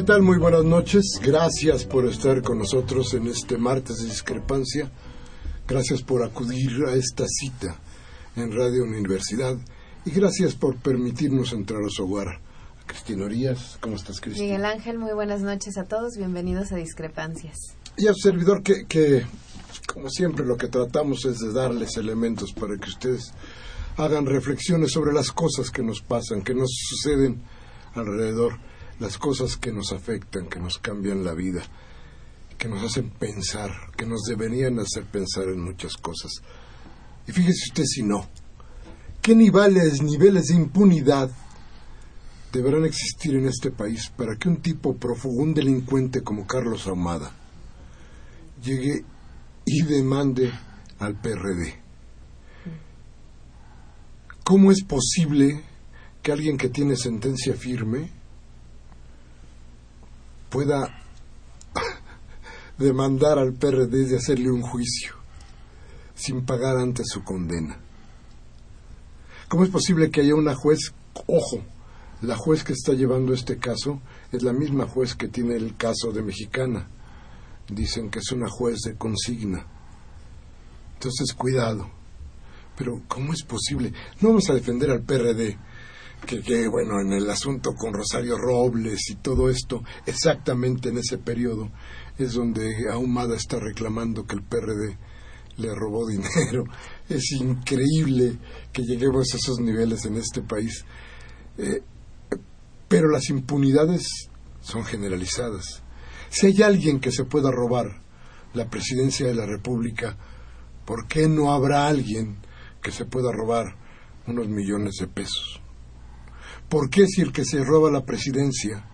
¿Qué tal? Muy buenas noches. Gracias por estar con nosotros en este martes de discrepancia. Gracias por acudir a esta cita en Radio Universidad y gracias por permitirnos entrar a su hogar. Cristina Orías, ¿cómo estás, Cristina? Miguel Ángel, muy buenas noches a todos. Bienvenidos a Discrepancias. Y al servidor que, que, como siempre, lo que tratamos es de darles elementos para que ustedes hagan reflexiones sobre las cosas que nos pasan, que nos suceden alrededor las cosas que nos afectan, que nos cambian la vida, que nos hacen pensar, que nos deberían hacer pensar en muchas cosas. Y fíjese usted si no, ¿qué niveles, niveles de impunidad deberán existir en este país para que un tipo prófugo, un delincuente como Carlos Ahumada, llegue y demande al PRD? ¿Cómo es posible que alguien que tiene sentencia firme pueda demandar al PRD de hacerle un juicio sin pagar antes su condena. ¿Cómo es posible que haya una juez, ojo, la juez que está llevando este caso es la misma juez que tiene el caso de Mexicana? Dicen que es una juez de consigna. Entonces, cuidado. Pero, ¿cómo es posible? No vamos a defender al PRD que, bueno, en el asunto con Rosario Robles y todo esto, exactamente en ese periodo es donde Ahumada está reclamando que el PRD le robó dinero. Es increíble que lleguemos a esos niveles en este país. Eh, pero las impunidades son generalizadas. Si hay alguien que se pueda robar la presidencia de la República, ¿por qué no habrá alguien que se pueda robar unos millones de pesos? ¿Por qué si el que se roba la presidencia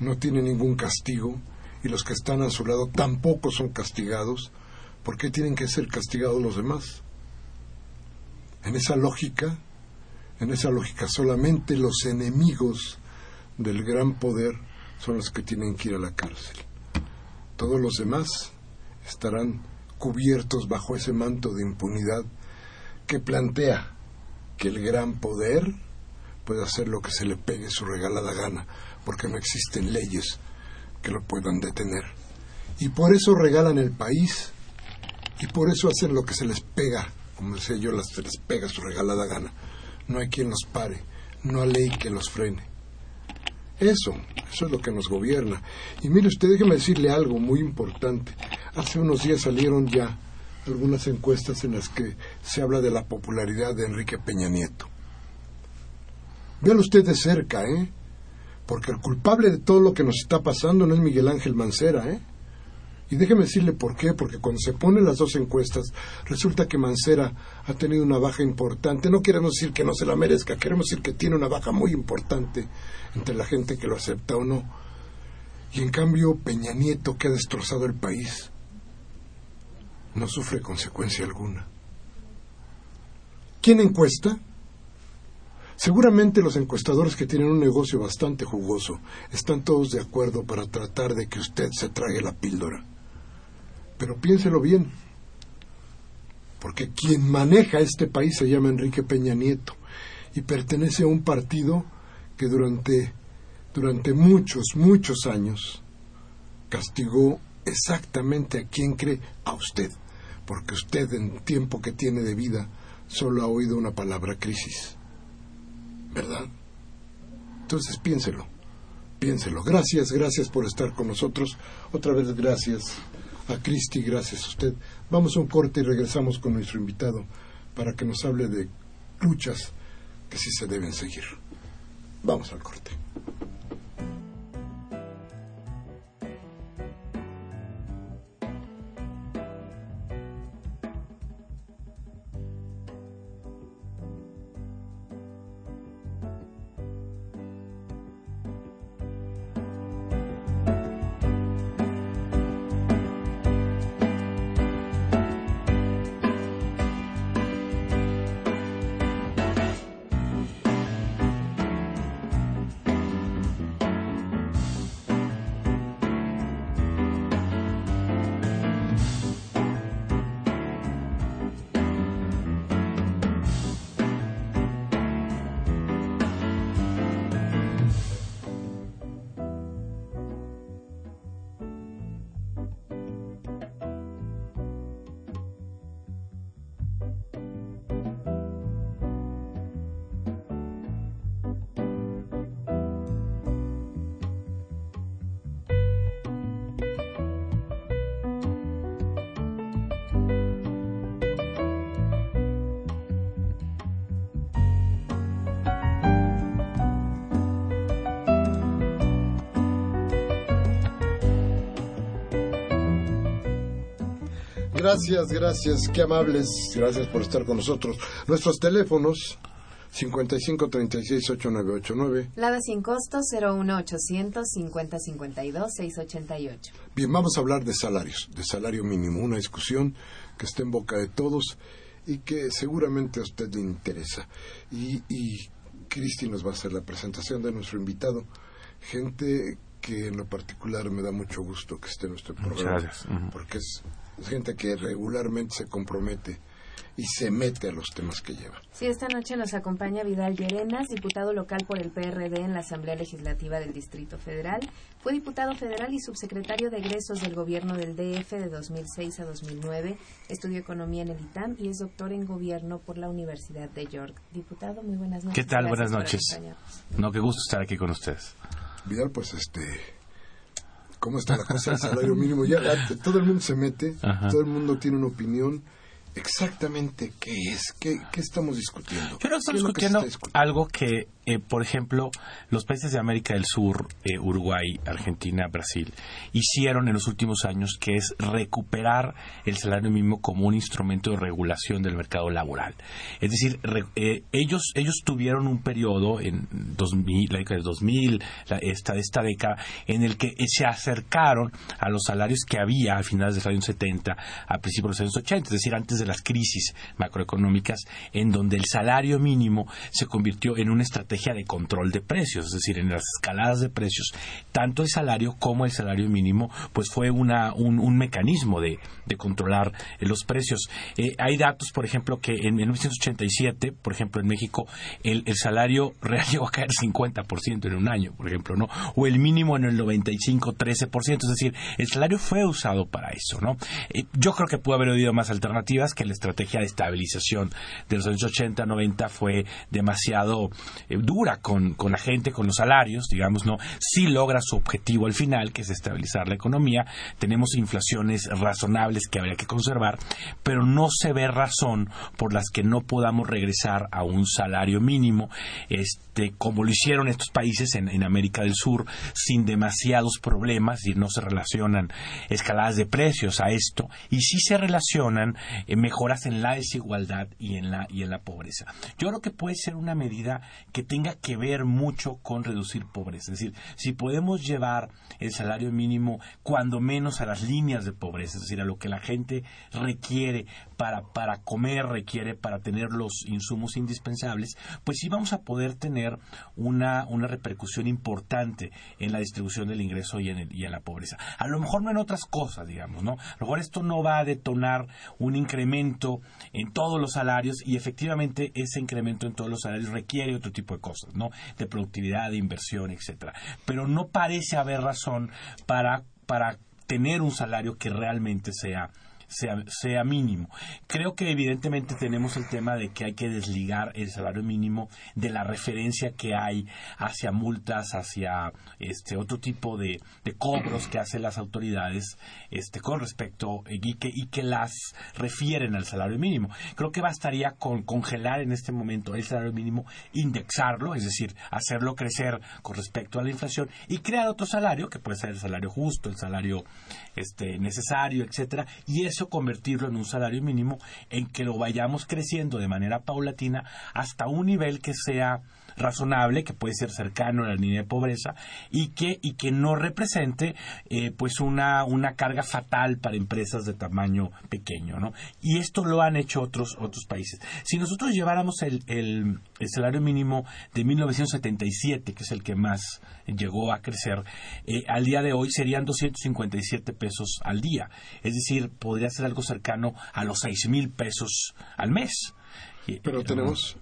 no tiene ningún castigo y los que están a su lado tampoco son castigados? ¿Por qué tienen que ser castigados los demás? En esa lógica, en esa lógica solamente los enemigos del gran poder son los que tienen que ir a la cárcel. Todos los demás estarán cubiertos bajo ese manto de impunidad que plantea que el gran poder puede hacer lo que se le pegue su regalada gana, porque no existen leyes que lo puedan detener. Y por eso regalan el país y por eso hacen lo que se les pega, como decía yo, se les pega su regalada gana. No hay quien los pare, no hay ley que los frene. Eso, eso es lo que nos gobierna. Y mire usted, déjeme decirle algo muy importante. Hace unos días salieron ya algunas encuestas en las que se habla de la popularidad de Enrique Peña Nieto. Véalo usted de cerca, ¿eh? Porque el culpable de todo lo que nos está pasando no es Miguel Ángel Mancera, ¿eh? Y déjeme decirle por qué, porque cuando se ponen las dos encuestas, resulta que Mancera ha tenido una baja importante. No queremos decir que no se la merezca, queremos decir que tiene una baja muy importante entre la gente que lo acepta o no. Y en cambio, Peña Nieto, que ha destrozado el país, no sufre consecuencia alguna. ¿Quién encuesta? Seguramente los encuestadores que tienen un negocio bastante jugoso están todos de acuerdo para tratar de que usted se trague la píldora. Pero piénselo bien, porque quien maneja este país se llama Enrique Peña Nieto y pertenece a un partido que durante, durante muchos, muchos años castigó exactamente a quien cree, a usted, porque usted en tiempo que tiene de vida solo ha oído una palabra crisis. ¿Verdad? Entonces piénselo, piénselo. Gracias, gracias por estar con nosotros. Otra vez gracias a Cristi, gracias a usted. Vamos a un corte y regresamos con nuestro invitado para que nos hable de luchas que sí se deben seguir. Vamos al corte. Gracias, gracias, qué amables. Gracias por estar con nosotros. Nuestros teléfonos 55 36 8989. Lada sin costo 01800 50 52 688. Bien, vamos a hablar de salarios, de salario mínimo, una discusión que está en boca de todos y que seguramente a usted le interesa. Y, y Cristi nos va a hacer la presentación de nuestro invitado, gente que en lo particular me da mucho gusto que esté en nuestro programa, gracias. porque es es gente que regularmente se compromete y se mete a los temas que lleva. Sí, esta noche nos acompaña Vidal Llerenas, diputado local por el PRD en la Asamblea Legislativa del Distrito Federal. Fue diputado federal y subsecretario de egresos del gobierno del DF de 2006 a 2009. Estudió economía en el ITAM y es doctor en gobierno por la Universidad de York. Diputado, muy buenas noches. ¿Qué tal? Gracias buenas noches. No, qué gusto estar aquí con ustedes. Vidal, pues este, ¿cómo está la cosa del salario mínimo? Ya todo el mundo se mete, Ajá. todo el mundo tiene una opinión. Exactamente qué es, qué, qué estamos discutiendo. Yo creo que ¿Qué estamos es lo que se discutiendo está discutiendo? algo que, eh, por ejemplo, los países de América del Sur, eh, Uruguay, Argentina, Brasil, hicieron en los últimos años, que es recuperar el salario mínimo como un instrumento de regulación del mercado laboral. Es decir, eh, ellos, ellos tuvieron un periodo en 2000, la década de 2000, la- esta, esta década, en el que eh, se acercaron a los salarios que había a finales de los años 70, a principios de los años 80, es decir, antes de las crisis macroeconómicas, en donde el salario mínimo se convirtió en una estrategia de control de precios, es decir, en las escaladas de precios, tanto el salario como el salario mínimo, pues fue una, un, mecanismo de, de controlar eh, los precios. Eh, hay datos, por ejemplo, que en 1987, por ejemplo, en México, el, salario real llegó a caer 50% en un año, por ejemplo, ¿no? O el mínimo en el 95, 13%, es decir, el salario fue usado para eso, ¿no? Eh, yo creo que pudo haber habido más alternativas, que la estrategia de estabilización de los años 80, 90 fue demasiado dura con, con la gente, con los salarios, digamos, ¿no? Sí logra su objetivo al final, que es estabilizar la economía. Tenemos inflaciones razonables que habría que conservar, pero no se ve razón por las que no podamos regresar a un salario mínimo, este, como lo hicieron estos países en, América del Sur, sin demasiados problemas, y no se relacionan escaladas de precios a esto, y sí se relacionan eh, mejoras en la desigualdad y en la, y en la pobreza. Yo creo que puede ser una medida que tenga que ver mucho con reducir pobreza. Es decir, si podemos llevar el salario mínimo cuando menos a las líneas de pobreza, es decir, a lo que la gente requiere para, para comer, requiere para tener los insumos indispensables, pues sí vamos a poder tener una, una repercusión importante en la distribución del ingreso y en, y en la pobreza. A lo mejor no en otras cosas, digamos, ¿no? A lo mejor esto no va a detonar un incremento en todos los salarios y efectivamente ese incremento en todos los salarios requiere otro tipo de cosas, ¿no? De productividad, de inversión, etcétera. Pero no parece haber razón para, para tener un salario que realmente sea sea, mínimo. Creo que evidentemente tenemos el tema de que hay que desligar el salario mínimo de la referencia que hay hacia multas, hacia este otro tipo de, cobros que hacen las autoridades este, con respecto y que, y que las refieren al salario mínimo. Creo que bastaría con congelar en este momento el salario mínimo, indexarlo, es decir, hacerlo crecer con respecto a la inflación y crear otro salario, que puede ser el salario justo, el salario este, necesario, etcétera, y convertirlo en un salario mínimo en que lo vayamos creciendo de manera paulatina hasta un nivel que sea razonable, que puede ser cercano a la línea de pobreza y que, y que no represente eh, pues una, una carga fatal para empresas de tamaño pequeño. ¿no? Y esto lo han hecho otros, otros países. Si nosotros lleváramos el, el, salario mínimo de 1977, que es el que más llegó a crecer, eh, al día de hoy serían 257 pesos al día. Es decir, podría ser algo cercano a los 6 mil pesos al mes. Pero tenemos,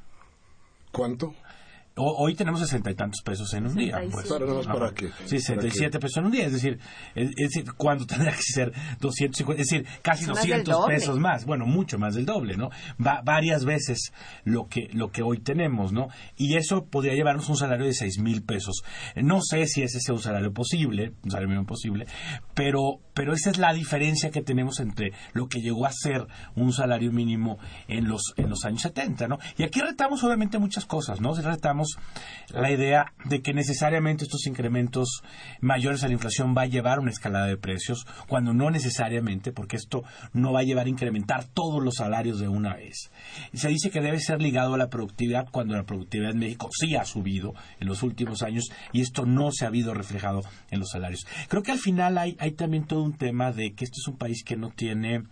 ¿cuánto? Hoy tenemos sesenta y tantos pesos en un día. Pues. Para, qué? Sí, 67 pesos en un día. Es decir, es, decir cuando tendrá que ser 250, es decir, casi 200 pesos más. Bueno, mucho más del doble, ¿no? Va, varias veces lo que, lo que hoy tenemos, ¿no? Y eso podría llevarnos un salario de seis mil pesos. No sé si ese sea un salario posible, un salario mínimo posible, pero, pero esa es la diferencia que tenemos entre lo que llegó a ser un salario mínimo en los, en los años 70, ¿no? Y aquí retamos obviamente muchas cosas, ¿no? Retamos la idea de que necesariamente estos incrementos mayores a la inflación va a llevar a una escalada de precios, cuando no necesariamente, porque esto no va a llevar a incrementar todos los salarios de una vez. Se dice que debe ser ligado a la productividad cuando la productividad en México sí ha subido en los últimos años y esto no se ha habido reflejado en los salarios. Creo que al final hay, hay también todo un tema de que este es un país que no tiene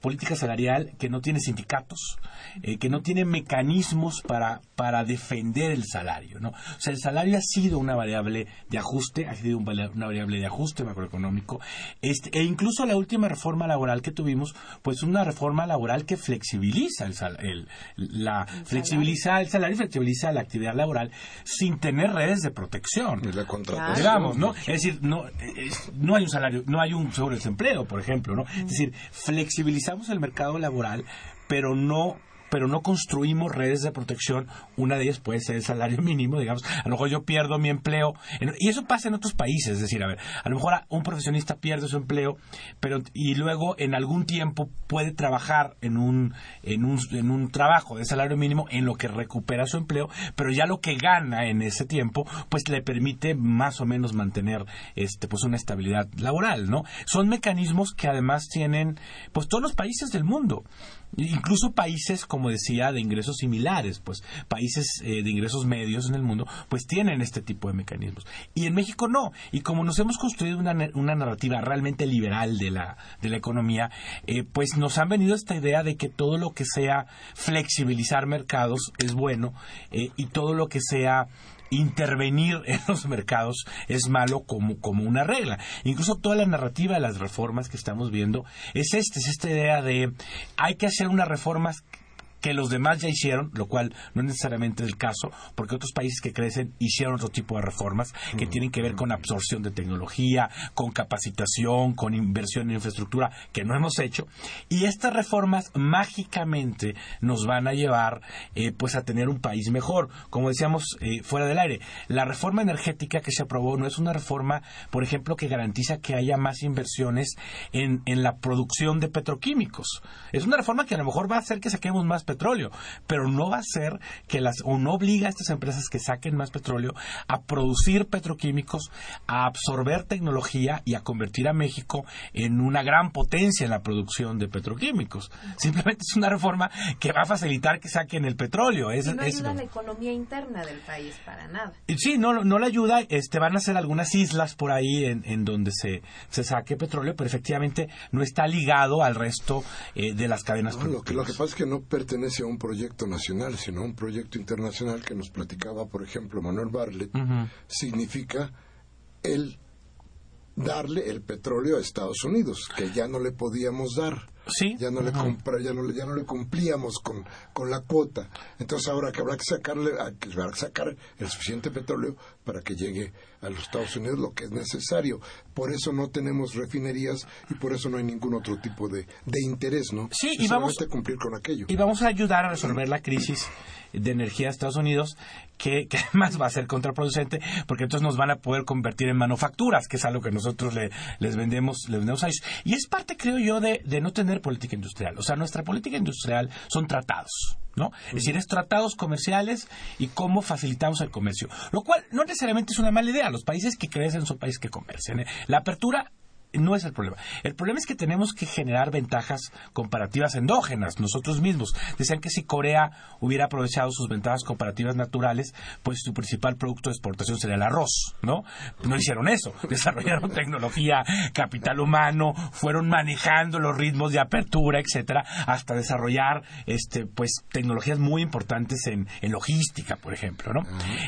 política salarial que no tiene sindicatos, eh, que no tiene mecanismos para, para defender el salario. ¿no? O sea, el salario ha sido una variable de ajuste, ha sido una variable de ajuste macroeconómico, este, e incluso la última reforma laboral que tuvimos, pues una reforma laboral que flexibiliza el, el la flexibiliza el salario y flexibiliza la actividad laboral sin tener redes de protección. la Digamos, ¿no? Es decir, no, no hay un salario, no hay un seguro de desempleo, por ejemplo, ¿no? Es decir, flexibilizar el mercado laboral, pero no pero no construimos redes de protección. Una de ellas puede ser el salario mínimo, digamos. A lo mejor yo pierdo mi empleo. Y eso pasa en otros países. Es decir, a ver, a lo mejor un profesionista pierde su empleo, pero y luego en algún tiempo puede trabajar en un, en un, en un trabajo de salario mínimo en lo que recupera su empleo, pero ya lo que gana en ese tiempo, pues le permite más o menos mantener este, pues una estabilidad laboral, ¿no? Son mecanismos que además tienen, pues todos los países del mundo. Incluso países, como decía, de ingresos similares, pues países eh, de ingresos medios en el mundo, pues tienen este tipo de mecanismos. Y en México no. Y como nos hemos construido una, una narrativa realmente liberal de la, de la economía, eh, pues nos han venido esta idea de que todo lo que sea flexibilizar mercados es bueno eh, y todo lo que sea intervenir en los mercados es malo como, como una regla. Incluso toda la narrativa de las reformas que estamos viendo es esta, es esta idea de hay que hacer unas reformas que los demás ya hicieron, lo cual no es necesariamente el caso, porque otros países que crecen hicieron otro tipo de reformas que tienen que ver con absorción de tecnología, con capacitación, con inversión en infraestructura que no hemos hecho. Y estas reformas mágicamente nos van a llevar eh, pues a tener un país mejor. Como decíamos eh, fuera del aire, la reforma energética que se aprobó no es una reforma, por ejemplo, que garantiza que haya más inversiones en, en la producción de petroquímicos. Es una reforma que a lo mejor va a hacer que saquemos más petróleo, pero no va a ser que las, o no obliga a estas empresas que saquen más petróleo a producir petroquímicos, a absorber tecnología y a convertir a México en una gran potencia en la producción de petroquímicos. Simplemente es una reforma que va a facilitar que saquen el petróleo. Es, y no ayuda a la economía interna del país para nada. Sí, no, no le ayuda. Este, van a ser algunas islas por ahí en, en donde se, se saque petróleo, pero efectivamente no está ligado al resto eh, de las cadenas no, lo, que, lo que pasa es que no pertenece a un proyecto nacional, sino a un proyecto internacional que nos platicaba, por ejemplo, Manuel Barlet, significa el darle el petróleo a Estados Unidos, que ya no le podíamos dar. Ya no, le compra, ya, no, ya no le cumplíamos con, con la cuota. Entonces ahora que habrá que sacarle, habrá que sacar el suficiente petróleo para que llegue a los Estados Unidos lo que es necesario. Por eso no tenemos refinerías y por eso no hay ningún otro tipo de, de interés, ¿no? Sí, y vamos a cumplir con aquello. Y vamos a ayudar a resolver la crisis de energía de Estados Unidos, que, además va a ser contraproducente, porque entonces nos van a poder convertir en manufacturas, que es algo que nosotros le, les vendemos les vendemos a ellos. Y es parte, creo yo, de, de no tener política industrial. O sea, nuestra política industrial son tratados. ¿no? Es decir, es tratados comerciales y cómo facilitamos el comercio. Lo cual no necesariamente es una mala idea. Los países que crecen son países que comercian. ¿eh? La apertura no es el problema. El problema es que tenemos que generar ventajas comparativas endógenas nosotros mismos. Decían que si Corea hubiera aprovechado sus ventajas comparativas naturales, pues su principal producto de exportación sería el arroz, ¿no? No hicieron eso. Desarrollaron tecnología, capital humano, fueron manejando los ritmos de apertura, etcétera, hasta desarrollar este pues tecnologías muy importantes en, logística, por ejemplo, ¿no?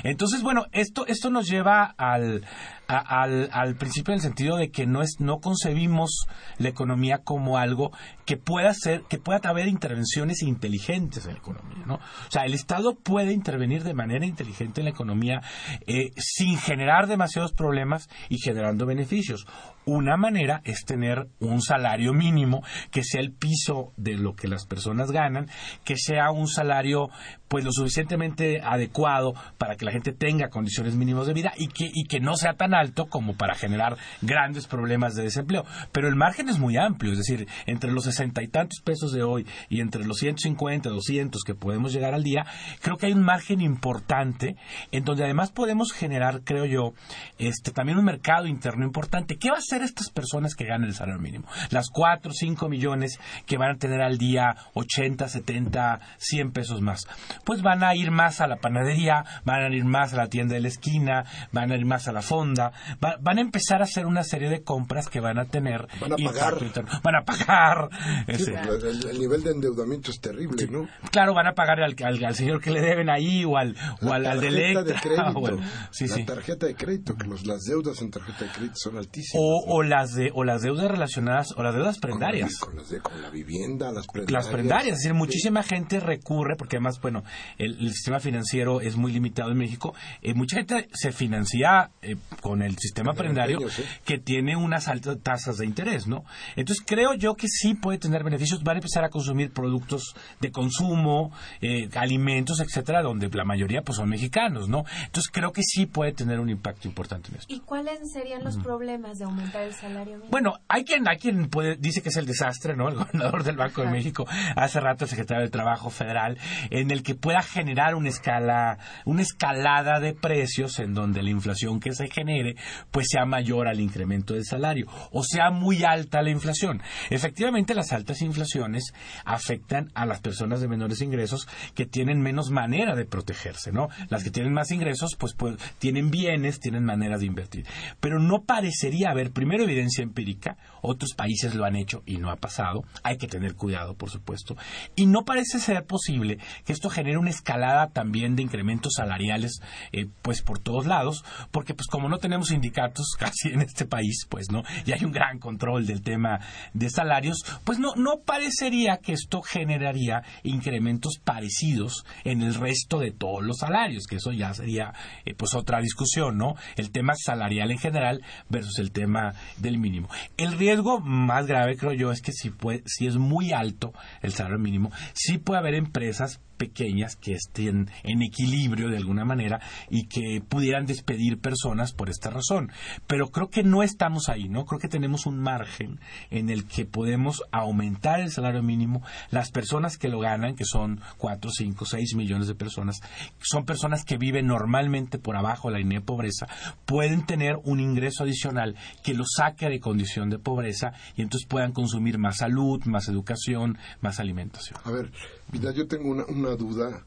Entonces, bueno, esto esto nos lleva al al, al principio en el sentido de que no es no concebimos la economía como algo que pueda ser que pueda haber intervenciones inteligentes en la economía no o sea el Estado puede intervenir de manera inteligente en la economía eh, sin generar demasiados problemas y generando beneficios una manera es tener un salario mínimo que sea el piso de lo que las personas ganan, que sea un salario pues lo suficientemente adecuado para que la gente tenga condiciones mínimas de vida y que, y que no sea tan alto como para generar grandes problemas de desempleo. Pero el margen es muy amplio, es decir, entre los sesenta y tantos pesos de hoy y entre los 150, 200 que podemos llegar al día, creo que hay un margen importante en donde además podemos generar, creo yo, este también un mercado interno importante. ¿Qué va a estas personas que ganan el salario mínimo? Las 4 o 5 millones que van a tener al día 80, 70, 100 pesos más pues van a ir más a la panadería, van a ir más a la tienda de la esquina, van a ir más a la fonda, van a empezar a hacer una serie de compras que van a tener van a pagar, van a pagar. Pues, el, nivel de endeudamiento es terrible, ¿no? Claro, van a pagar al, al, señor que le deben ahí o al, o al, de Electra. la tarjeta de crédito, que los, las deudas en tarjeta de crédito son altísimas. O, o, las de, o las deudas relacionadas, o las deudas prendarias. Con, la, con, la vivienda, las prendarias. Las prendarias, es decir, muchísima gente recurre, porque además, bueno, el, sistema financiero es muy limitado en México. Eh, mucha gente se financia eh, con el sistema prendario que tiene unas altas tasas de interés, ¿no? Entonces creo yo que sí puede tener beneficios. Van a empezar a consumir productos de consumo, eh, alimentos, etcétera, donde la mayoría pues son mexicanos, ¿no? Entonces creo que sí puede tener un impacto importante en esto. ¿Y cuáles serían los problemas de aumentar el salario mínimo? Bueno, hay quien, hay quien puede, dice que es el desastre, ¿no? El gobernador del Banco de México, hace rato el secretario del Trabajo Federal, en el que pueda generar una escala, una escalada de precios en donde la inflación que se genere pues sea mayor al incremento del salario o sea muy alta la inflación. Efectivamente, las altas inflaciones afectan a las personas de menores ingresos que tienen menos manera de protegerse, ¿no? Las que tienen más ingresos pues, pues tienen bienes, tienen maneras de invertir. Pero no parecería haber primero evidencia empírica, otros países lo han hecho y no ha pasado. Hay que tener cuidado, por supuesto. Y no parece ser posible que esto genere una escalada también de incrementos salariales eh, pues por todos lados, porque pues como no tenemos sindicatos casi en este país, pues no, y hay un gran control del tema de salarios, pues no, no parecería que esto generaría incrementos parecidos en el resto de todos los salarios, que eso ya sería eh, pues otra discusión, ¿no? El tema salarial en general versus el tema del mínimo. El riesgo más grave, creo yo, es que si, puede, si es muy alto el salario mínimo, sí puede haber empresas pequeñas que estén en equilibrio de alguna manera y que pudieran despedir personas por esta razón. Pero creo que no estamos ahí, ¿no? Creo que tenemos un margen en el que podemos aumentar el salario mínimo. Las personas que lo ganan, que son 4, 5, 6 millones de personas, son personas que viven normalmente por abajo de la línea de pobreza, pueden tener un ingreso adicional que los saque de condición de pobreza y entonces puedan consumir más salud, más educación, más alimentación. A ver, mira, yo tengo una, una duda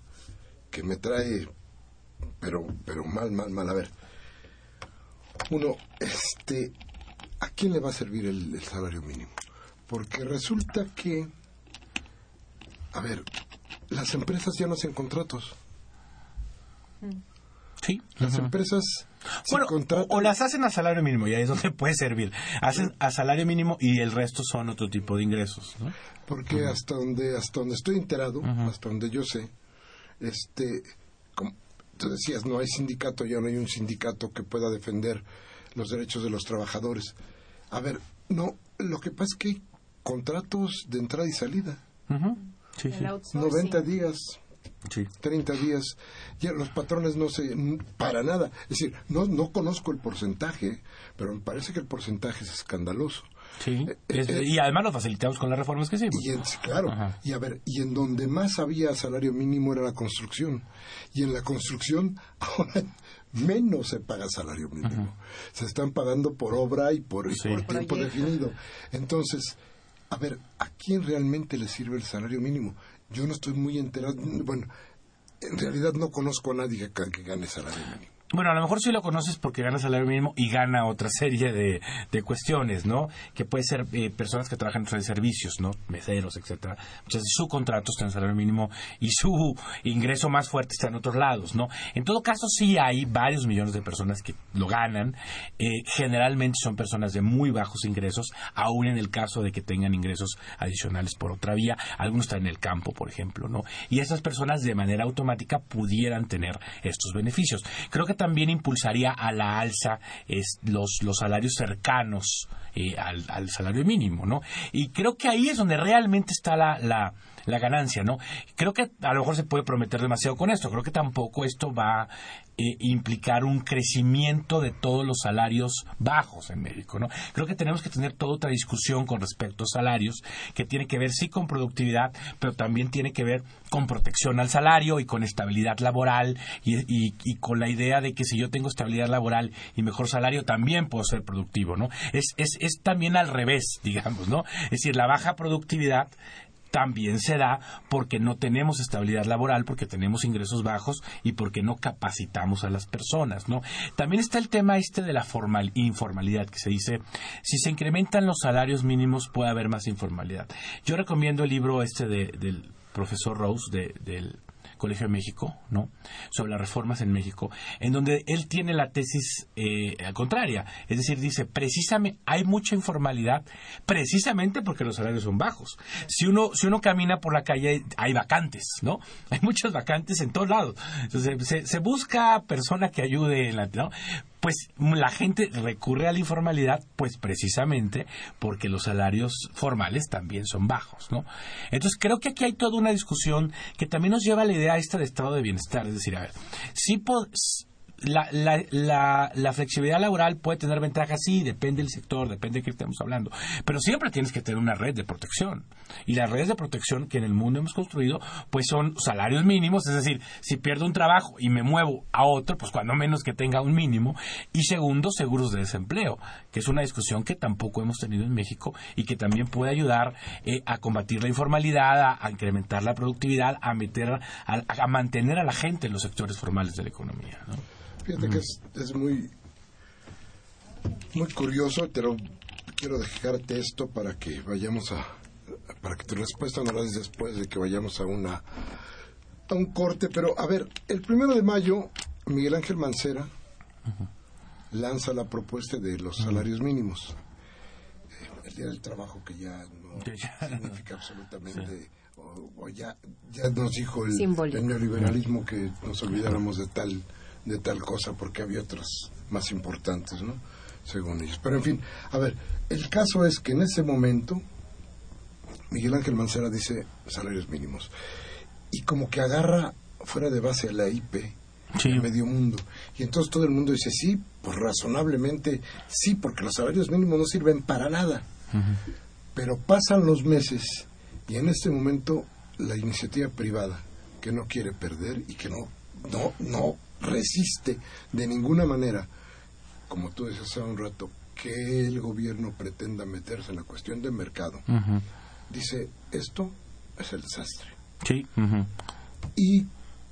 que me trae, pero, pero mal, mal, mal. A ver, uno, este, ¿a quién le va a servir el, el salario mínimo? Porque resulta que, a ver, las empresas ya no hacen contratos. Sí. Las empresas Bueno, contratan. o las hacen a salario mínimo, y ahí es donde puede servir. Hacen a salario mínimo y el resto son otro tipo de ingresos. ¿no? Porque hasta donde hasta donde estoy enterado, hasta donde yo sé, este, como tú decías, no hay sindicato, ya no hay un sindicato que pueda defender los derechos de los trabajadores. A ver, no, lo que pasa es que hay contratos de entrada y salida. Sí, sí. Outsourcing. 90 días, sí. 30 días, ya los patrones no se para nada, es decir, no no conozco el porcentaje, pero me parece que el porcentaje es escandaloso. Sí. Es- y además lo facilitamos con las reformas que hicimos. Y en, claro, Ajá. y a ver, y en donde más había salario mínimo era la construcción. Y en la construcción ahora menos se paga salario mínimo. Se están pagando por obra y por, y por tiempo definido. Entonces, a ver, ¿a quién realmente le sirve el salario mínimo? Yo no estoy muy enterado. Bueno, en realidad no conozco a nadie que, que gane salario mínimo. Bueno, a lo mejor sí lo conoces porque gana salario mínimo y gana otra serie de, de cuestiones, ¿no? Que puede ser eh, personas que trabajan en servicios, ¿no? Meseros, etcétera. Muchas veces su contrato está en salario mínimo y su ingreso más fuerte está en otros lados, ¿no? En todo caso, sí hay varios millones de personas que lo ganan. Eh, generalmente son personas de muy bajos ingresos, aún en el caso de que tengan ingresos adicionales por otra vía. Algunos están en el campo, por ejemplo, ¿no? Y esas personas de manera automática pudieran tener estos beneficios. Creo que también impulsaría a la alza los, los salarios cercanos eh, al, al salario mínimo, ¿no? Y creo que ahí es donde realmente está la, la, la ganancia, ¿no? Creo que a lo mejor se puede prometer demasiado con esto. Creo que tampoco esto va a eh, implicar un crecimiento de todos los salarios bajos en México, ¿no? Creo que tenemos que tener toda otra discusión con respecto a salarios que tiene que ver sí con productividad, pero también tiene que ver con protección al salario y con estabilidad laboral y, y- y con la idea de que si yo tengo estabilidad laboral y mejor salario también puedo ser productivo, ¿no? Es, es, es también al revés, digamos, ¿no? Es decir, la baja productividad también se da porque no tenemos estabilidad laboral, porque tenemos ingresos bajos y porque no capacitamos a las personas, ¿no? También está el tema este de la formal, informalidad, que se dice, si se incrementan los salarios mínimos puede haber más informalidad. Yo recomiendo el libro este de- del profesor Rose, de- del Colegio de México, ¿no? Sobre las reformas en México, en donde él tiene la tesis eh, contraria. Es decir, dice, precisamente, hay mucha informalidad precisamente porque los salarios son bajos. Si uno, si uno camina por la calle, hay vacantes, ¿no? Hay muchas vacantes en todos lados. Entonces, se, busca persona que ayude en la, ¿no? Pues la gente recurre a la informalidad, pues precisamente porque los salarios formales también son bajos, ¿no? Entonces creo que aquí hay toda una discusión que también nos lleva a la idea esta de estado de bienestar, es decir, a ver, sí po- s- la, la, la, flexibilidad laboral puede tener ventajas, sí, depende del sector, depende de qué estemos hablando, pero siempre tienes que tener una red de protección. Y las redes de protección que en el mundo hemos construido, pues son salarios mínimos, es decir, si pierdo un trabajo y me muevo a otro, pues cuando menos que tenga un mínimo. Y segundo, seguros de desempleo, que es una discusión que tampoco hemos tenido en México y que también puede ayudar eh, a combatir la informalidad, a, a incrementar la productividad, a meter, a, a mantener a la gente en los sectores formales de la economía. ¿no? Fíjate que es, es muy muy curioso, pero quiero dejarte esto para que vayamos a para que tu respuesta no la des después de que vayamos a una a un corte, pero a ver, el primero de mayo Miguel Ángel Mancera lanza la propuesta de los salarios mínimos. Eh, El día del trabajo que ya no Que ya- significa absolutamente o, o ya ya nos dijo el neoliberalismo que nos olvidáramos de tal de tal cosa porque había otras más importantes, ¿no? según ellos. Pero en fin, a ver, el caso es que en ese momento Miguel Ángel Mancera dice salarios mínimos y como que agarra fuera de base a la IP Sí. medio mundo. Y entonces todo el mundo dice, sí, pues razonablemente sí, porque los salarios mínimos no sirven para nada. Pero pasan los meses y en este momento la iniciativa privada, que no quiere perder y que no, no, no resiste de ninguna manera, como tú decías hace un rato, que el gobierno pretenda meterse en la cuestión del mercado, dice, esto es el desastre. Sí. Y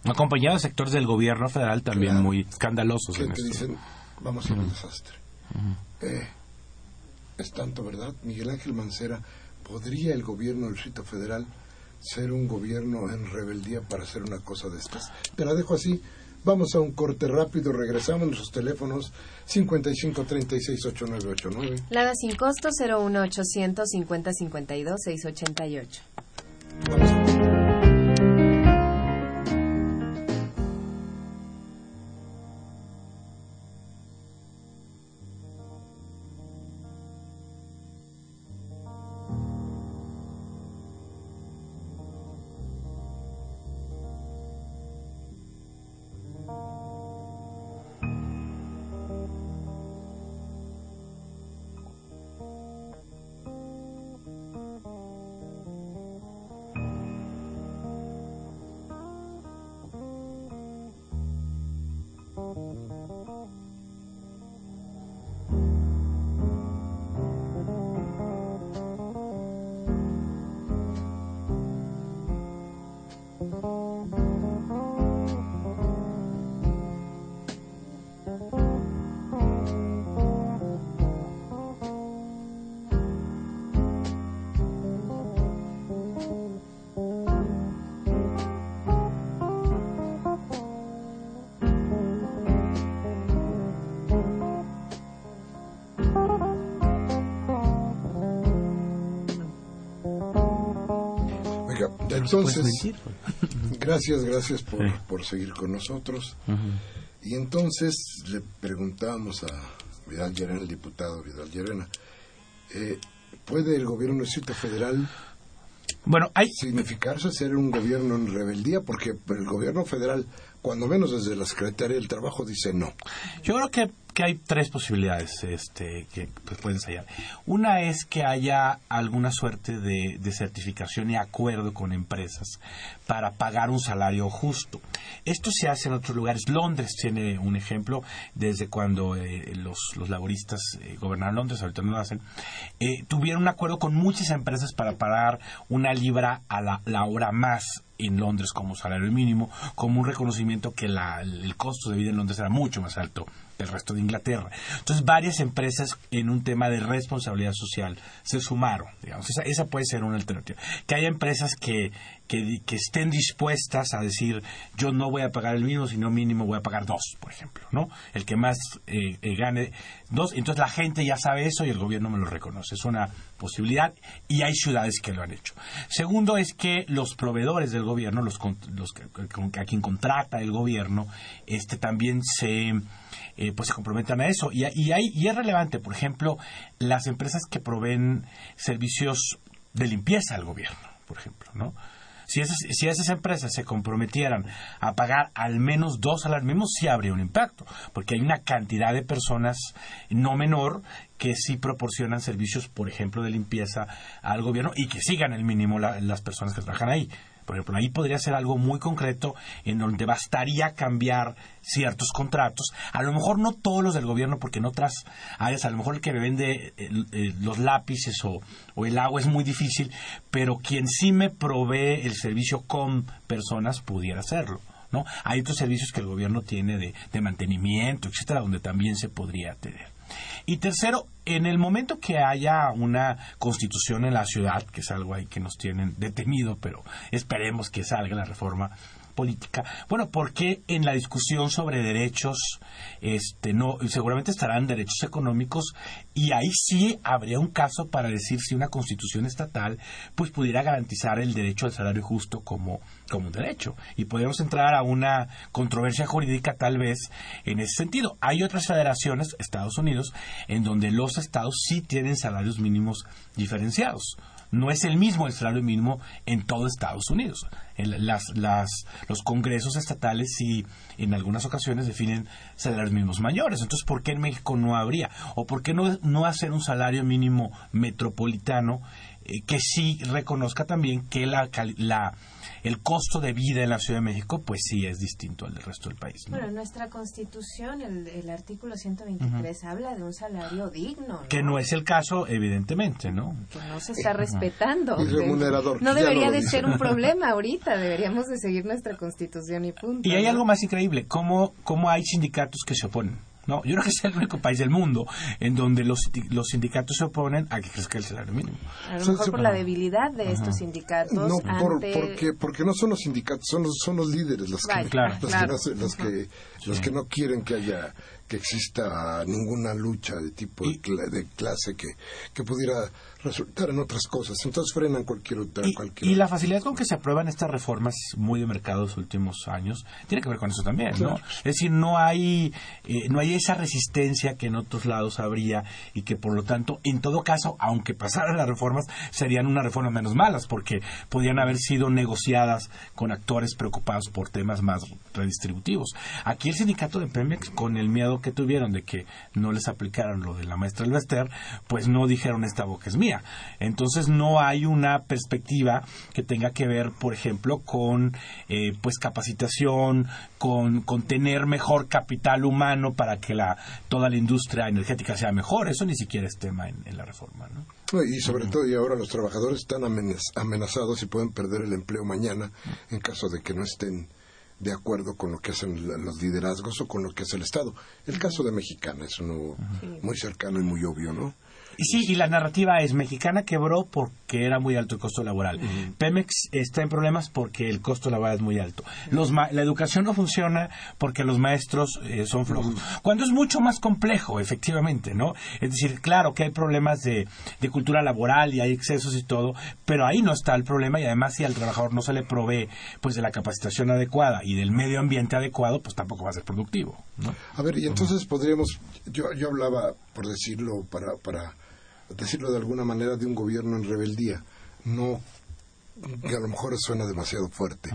Acompañado de sectores del gobierno federal también Claro. muy escandalosos que en te esto. dicen, vamos a ir al desastre. Eh, es tanto, ¿verdad? Miguel Ángel Mancera, ¿podría el gobierno del Distrito Federal ser un gobierno en rebeldía para hacer una cosa de estas? Te la dejo así. Vamos a un corte rápido, regresamos a nuestros teléfonos 55 36 8989. Lada sin costo 01800 50 52 688. Vamos a Entonces, gracias, gracias por, Sí. por seguir con nosotros. Y entonces le preguntamos a Vidal Llerena, el diputado Vidal Llerena, eh, ¿puede el gobierno del Distrito Federal Bueno, hay, significarse ser un gobierno en rebeldía? Porque el gobierno federal, cuando menos desde la Secretaría del Trabajo, dice no. Yo creo que, que hay tres posibilidades este, que pues, pueden ensayar. Una es que haya alguna suerte de, certificación y acuerdo con empresas para pagar un salario justo. Esto se hace en otros lugares. Londres tiene un ejemplo desde cuando eh, los, laboristas eh, gobernaron Londres, ahorita no lo hacen. eh, tuvieron un acuerdo con muchas empresas para pagar una libra a la, la hora más en Londres como salario mínimo, como un reconocimiento que la- el costo de vida en Londres era mucho más alto el resto de Inglaterra. Entonces, varias empresas en un tema de responsabilidad social se sumaron. Digamos. Esa, esa puede ser una alternativa. Que haya empresas que, que, que estén dispuestas a decir, yo no voy a pagar el mínimo, sino mínimo voy a pagar dos, por ejemplo. ¿no? El que más eh, eh, gane dos. Entonces, la gente ya sabe eso y el gobierno me lo reconoce. Es una posibilidad y hay ciudades que lo han hecho. Segundo es que los proveedores del gobierno, los, los a quien contrata el gobierno, este también se eh, pues se comprometan a eso y, hay y es relevante, por ejemplo, las empresas que proveen servicios de limpieza al gobierno, por ejemplo, ¿no? Si esas, si esas empresas se comprometieran a pagar al menos dos salarios mínimos, sí habría un impacto, porque hay una cantidad de personas no menor que sí proporcionan servicios, por ejemplo, de limpieza al gobierno y que sigan el mínimo la- las personas que trabajan ahí. Por ejemplo, ahí podría ser algo muy concreto en donde bastaría cambiar ciertos contratos. A lo mejor no todos los del gobierno, porque en otras áreas, a lo mejor el que me vende los lápices o, o el agua es muy difícil, pero quien sí me provee el servicio con personas pudiera hacerlo. ¿no? Hay otros servicios que el gobierno tiene de, de mantenimiento, etcétera, donde también se podría tener. Y tercero, en el momento que haya una constitución en la ciudad, que es algo ahí que nos tienen detenido, pero esperemos que salga la reforma política. Bueno, porque en la discusión sobre derechos, este, no, seguramente estarán derechos económicos y ahí sí habría un caso para decir si una constitución estatal pues pudiera garantizar el derecho al salario justo como, como un derecho. Y podríamos entrar a una controversia jurídica tal vez en ese sentido. Hay otras federaciones, Estados Unidos, en donde los estados sí tienen salarios mínimos diferenciados no es el mismo el salario mínimo en todo Estados Unidos. las, los congresos estatales sí en algunas ocasiones definen salarios mínimos mayores. Entonces, ¿por qué en México no habría? ¿O por qué no, no hacer un salario mínimo metropolitano eh, que sí reconozca también que la, la el costo de vida en la Ciudad de México, pues sí es distinto al del resto del país. Bueno, nuestra Constitución, el, artículo 123, habla de un salario digno. Que no es el caso, evidentemente, ¿no? Que no se está respetando. remunerador. No debería de ser un problema ahorita, deberíamos de seguir nuestra Constitución y punto. Y hay algo más increíble, cómo, cómo hay sindicatos que se oponen. No, yo creo que es el único país del mundo en donde los, los sindicatos se oponen a que crezca el salario mínimo. A lo mejor por la debilidad de estos sindicatos. No, porque, porque no son los sindicatos, son los, son los líderes los que, los, que, los que no quieren que haya que exista ninguna lucha de tipo de, clase que, que pudiera resultar en otras cosas. Entonces frenan cualquier otra. Y, cualquier y la facilidad con que se aprueban estas reformas muy de mercado los últimos años tiene que ver con eso también, ¿no? Es decir, no hay, eh, no hay esa resistencia que en otros lados habría y que por lo tanto, en todo caso, aunque pasaran las reformas, serían unas reformas menos malas porque podrían haber sido negociadas con actores preocupados por temas más redistributivos. Aquí el sindicato de Pemex, con el miedo que tuvieron de que no les aplicaran lo de la maestra Elvester, pues no dijeron esta boca es mía. Entonces no hay una perspectiva que tenga que ver, por ejemplo, con eh, pues capacitación, con, con tener mejor capital humano para que la, toda la industria energética sea mejor. Eso ni siquiera es tema en, la reforma, ¿no? Y sobre todo, y ahora los trabajadores están amenazados y pueden perder el empleo mañana en caso de que no estén de acuerdo con lo que hacen los liderazgos o con lo que hace el Estado. El caso de Mexicana es uno muy cercano y muy obvio, ¿no? Y sí, y la narrativa es mexicana quebró porque era muy alto el costo laboral. Pemex está en problemas porque el costo laboral es muy alto. Los la educación no funciona porque los maestros eh, son flojos. Cuando es mucho más complejo, efectivamente, ¿no? Es decir, claro que hay problemas de, de cultura laboral y hay excesos y todo, pero ahí no está el problema y además si al trabajador no se le provee pues de la capacitación adecuada y del medio ambiente adecuado, pues tampoco va a ser productivo. A ver, y entonces podríamos, yo, yo hablaba, por decirlo, para, para decirlo de alguna manera, de un gobierno en rebeldía. No, que a lo mejor suena demasiado fuerte,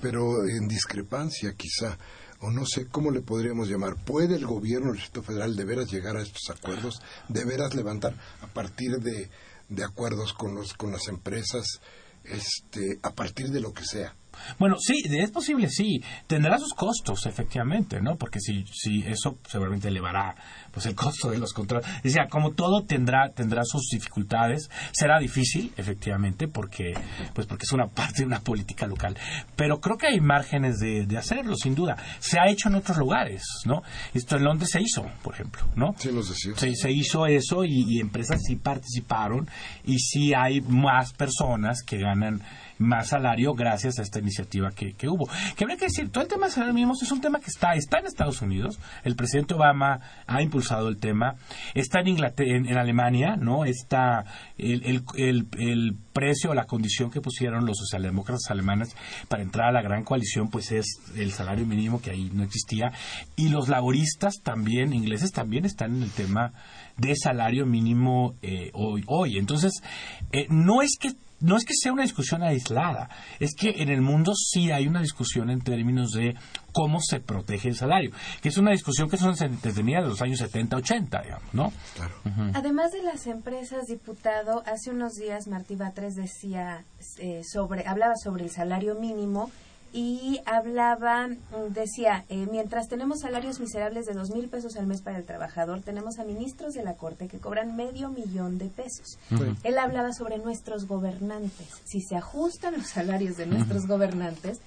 pero en discrepancia quizá, o no sé cómo le podríamos llamar. ¿Puede el gobierno del Distrito Federal de veras llegar a estos acuerdos? ¿De veras levantar a partir de, de acuerdos con, los, con las empresas? Este, a partir de lo que sea. Bueno, sí, es posible, sí. Tendrá sus costos, efectivamente, ¿no? Porque si, si eso seguramente elevará pues el costo de los contratos. Sea, como todo tendrá tendrá sus dificultades, será difícil, efectivamente, porque pues porque es una parte de una política local. Pero creo que hay márgenes de, de hacerlo, sin duda. Se ha hecho en otros lugares, ¿no? Esto en Londres se hizo, por ejemplo, ¿no? Sí, nos decía. Se, se hizo eso y, y empresas sí participaron y sí hay más personas que ganan más salario gracias a esta iniciativa que, que hubo. Que habría que decir, todo el tema de salario mínimo es un tema que está, está en Estados Unidos. El presidente Obama ha impulsado el tema. Está en Inglaterra, en, Alemania, ¿no? Está el, el, el, precio la condición que pusieron los socialdemócratas alemanes para entrar a la gran coalición, pues es el salario mínimo que ahí no existía. Y los laboristas también, ingleses también están en el tema de salario mínimo eh, hoy, hoy. Entonces, eh, no es que no es que sea una discusión aislada, es que en el mundo sí hay una discusión en términos de cómo se protege el salario, que es una discusión que son se tenía de los años 70, 80, digamos, ¿no? Además de las empresas, diputado, hace unos días Martí Batres decía eh, sobre, hablaba sobre el salario mínimo y hablaba, decía, eh, mientras tenemos salarios miserables de dos mil pesos al mes para el trabajador, tenemos a ministros de la Corte que cobran medio millón de pesos. Él hablaba sobre nuestros gobernantes. Si se ajustan los salarios de nuestros gobernantes,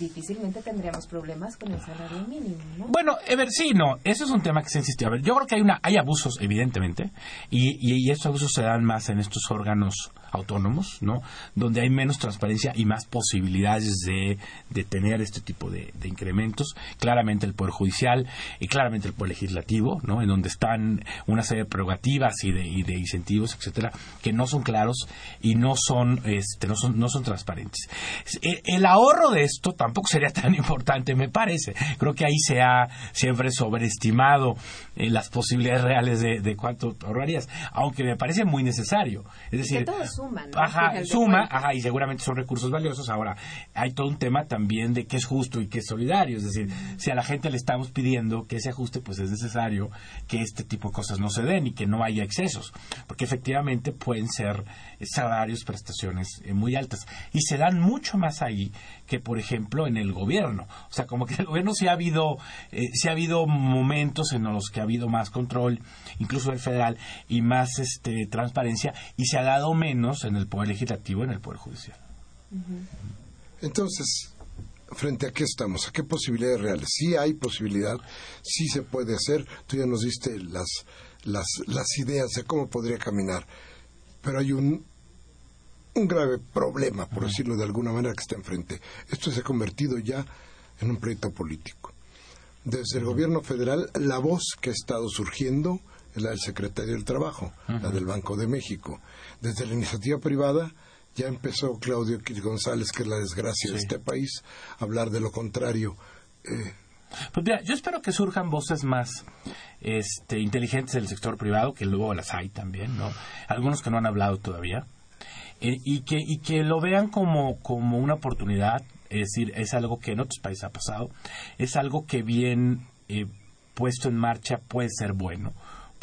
difícilmente tendríamos problemas con el salario mínimo, ¿no? Bueno, ver, sí, no, eso es un tema que se insistió. A ver, yo creo que hay una, hay abusos, evidentemente, y, y, estos abusos se dan más en estos órganos autónomos, ¿no? Donde hay menos transparencia y más posibilidades de, de tener este tipo de, de, incrementos. Claramente el Poder Judicial y claramente el Poder Legislativo, ¿no? En donde están una serie de prerrogativas y de, y de incentivos, etcétera, que no son claros y no son, este, no son, no son transparentes. El, el ahorro de esto tampoco sería tan importante, me parece. Creo que ahí se ha siempre sobreestimado eh, las posibilidades reales de, de cuánto ahorrarías, aunque me parece muy necesario. Es decir, que todo suma, ¿no? Ajá, suma, ajá, y seguramente son recursos valiosos. Ahora, hay todo un tema también de qué es justo y qué es solidario. Es decir, si a la gente le estamos pidiendo que se ajuste, pues es necesario que este tipo de cosas no se den y que no haya excesos, porque efectivamente pueden ser salarios, prestaciones eh, muy altas. Y se dan mucho más ahí que, por ejemplo, en el gobierno. O sea, como que el gobierno sí ha habido, eh, sí ha habido momentos en los que ha habido más control, incluso el federal, y más este, transparencia, y se ha dado menos en el Poder Legislativo y en el Poder Judicial. Entonces, frente a qué estamos, a qué posibilidades reales. Sí hay posibilidad, sí se puede hacer. Tú ya nos diste las, las, las ideas de cómo podría caminar, pero hay un, un grave problema, por decirlo de alguna manera, que está enfrente. Esto se ha convertido ya en un proyecto político. Desde el gobierno federal, la voz que ha estado surgiendo es la del secretario del Trabajo, la del Banco de México. Desde la iniciativa privada, ya empezó Claudio González, que es la desgracia de este país, a hablar de lo contrario. Eh, Pues mira, yo espero que surjan voces más este, inteligentes del sector privado, que luego las hay también, ¿no? Algunos que no han hablado todavía, eh, y, que, y que lo vean como, como una oportunidad, es decir, es algo que en otros países ha pasado, es algo que bien eh, puesto en marcha puede ser bueno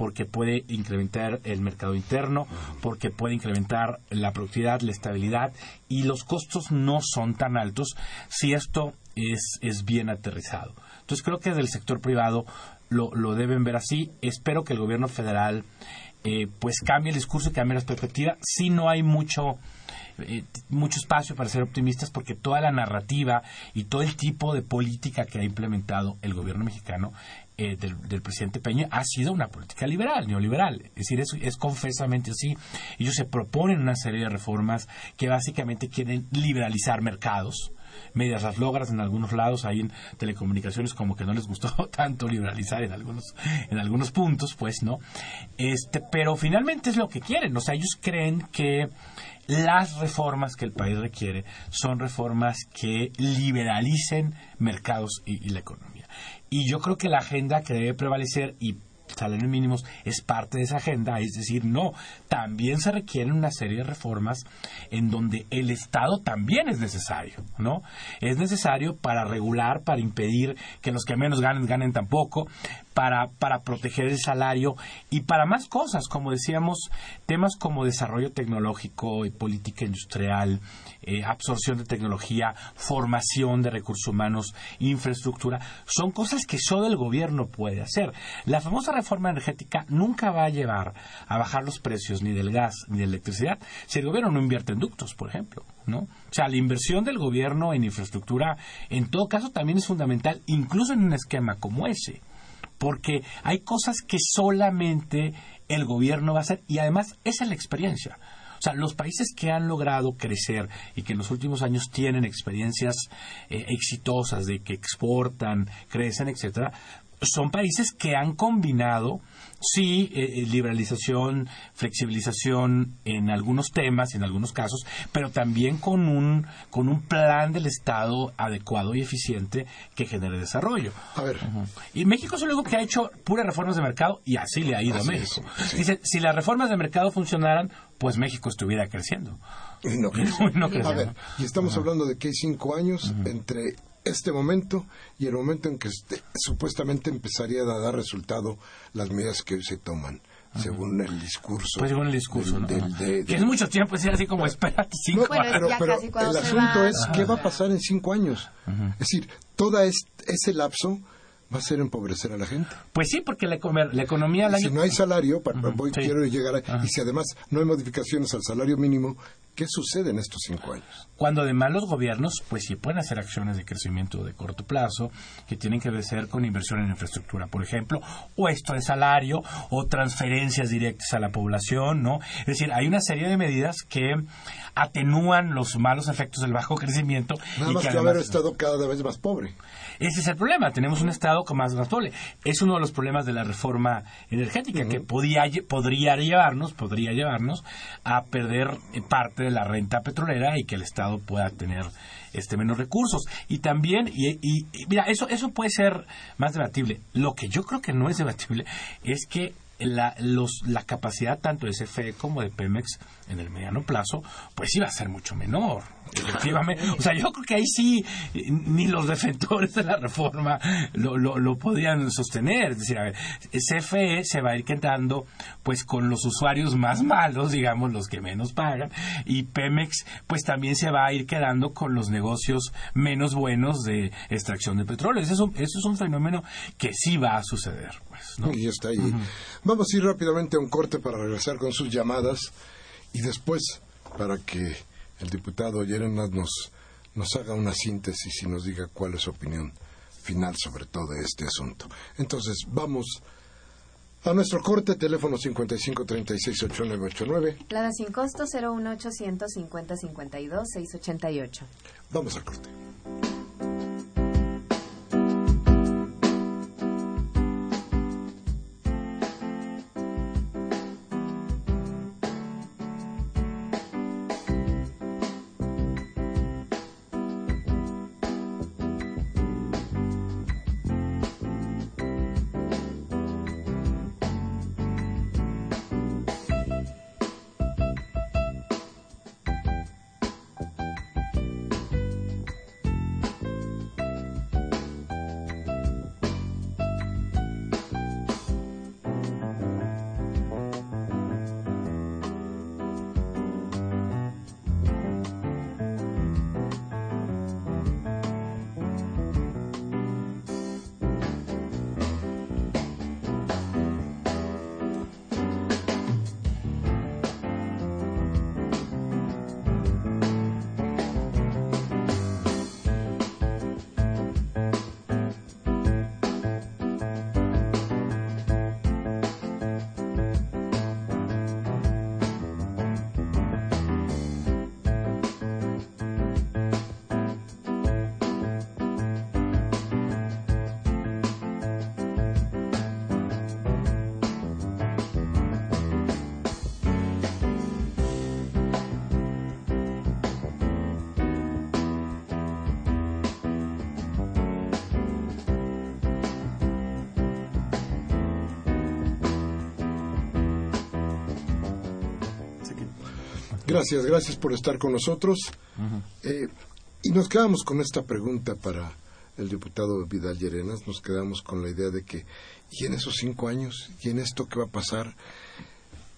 porque puede incrementar el mercado interno, porque puede incrementar la productividad, la estabilidad y los costos no son tan altos si esto es, es bien aterrizado. Entonces creo que del sector privado lo, lo deben ver así. Espero que el gobierno federal eh, pues cambie el discurso y cambie la perspectiva. Si no hay mucho eh, mucho espacio para ser optimistas porque toda la narrativa y todo el tipo de política que ha implementado el gobierno mexicano eh, del, presidente Peña ha sido una política liberal, neoliberal. Es decir, es, es, confesamente así. Ellos se proponen una serie de reformas que básicamente quieren liberalizar mercados. Medias las logras en algunos lados, ahí en telecomunicaciones como que no les gustó tanto liberalizar en algunos, en algunos puntos, pues, ¿no? Este, pero finalmente es lo que quieren. O sea, ellos creen que las reformas que el país requiere son reformas que liberalicen mercados y la economía. Y yo creo que la agenda que debe prevalecer y salarios mínimos es parte de esa agenda, es decir, no, también se requieren una serie de reformas en donde el Estado también es necesario, ¿no? Es necesario para regular, para impedir que los que menos ganen ganen tampoco, para, para proteger el salario y para más cosas, como decíamos, temas como desarrollo tecnológico y política industrial, eh, absorción de tecnología, formación de recursos humanos, infraestructura, son cosas que solo el gobierno puede hacer. La famosa reforma energética nunca va a llevar a bajar los precios ni del gas ni de electricidad si el gobierno no invierte en ductos, por ejemplo. ¿no? O sea, la inversión del gobierno en infraestructura, en todo caso, también es fundamental, incluso en un esquema como ese porque hay cosas que solamente el gobierno va a hacer y además esa es la experiencia. O sea, los países que han logrado crecer y que en los últimos años tienen experiencias eh, exitosas de que exportan, crecen, etcétera, son países que han combinado, sí, eh, liberalización, flexibilización en algunos temas, en algunos casos, pero también con un, con un plan del Estado adecuado y eficiente que genere desarrollo. A ver. Uh -huh. Y México es el único que ha hecho puras reformas de mercado y así le ha ido Así a México. sí. Dice, si las reformas de mercado funcionaran, pues México estuviera creciendo. Y no A ver, y estamos hablando de que hay cinco años entre este momento y el momento en que este- supuestamente empezaría a dar resultado las medidas que hoy se toman, según el discurso. Pues según el discurso, del- ¿no? del- de- que de- es mucho tiempo, es así como espérate cinco No, años. pero, pero el asunto va. es qué va a pasar en cinco años. Es decir, todo ese lapso va a ser empobrecer a la gente. Pues sí, porque la, la economía al si no hay salario, voy, sí. quiero llegar a, y si además no hay modificaciones al salario mínimo, ¿Qué sucede en estos cinco años? Cuando además los gobiernos, pues sí pueden hacer acciones de crecimiento de corto plazo que tienen que ver con inversión en infraestructura, por ejemplo, o esto de salario, o transferencias directas a la población, ¿no? Es decir, hay una serie de medidas que atenúan los malos efectos del bajo crecimiento. Nada y más que que además- haber estado cada vez más pobre. Ese es el problema. Tenemos un Estado con más gastole. Es uno de los problemas de la reforma energética que podía, podría llevarnos, podría llevarnos a perder eh, parte de la renta petrolera y que el Estado pueda tener este menos recursos. Y también, y, y- y mira, eso, eso puede ser más debatible. Lo que yo creo que no es debatible es que la, los, la capacidad tanto de CFE como de Pemex en el mediano plazo, pues iba a ser mucho menor. Efectivamente. O sea, yo creo que ahí sí ni los defensores de la reforma lo, lo, lo podían sostener. Es decir, a ver, CFE se va a ir quedando pues con los usuarios más malos, digamos, los que menos pagan, y Pemex pues también se va a ir quedando con los negocios menos buenos de extracción de petróleo. Eso es un, eso es un fenómeno que sí va a suceder. ¿No? Y está ahí. Vamos a ir rápidamente a un corte para regresar con sus llamadas y después para que el diputado Llerenas nos, nos haga una síntesis y nos diga cuál es su opinión final sobre todo este asunto. Entonces, vamos a nuestro corte, teléfono 55368989. Lada sin costo 01800 50 52 688. Vamos al corte. Gracias, gracias por estar con nosotros. Eh, y nos quedamos con esta pregunta para el diputado Vidal Llerenas. Nos quedamos con la idea de que, ¿y en esos cinco años? ¿Y en esto qué va a pasar?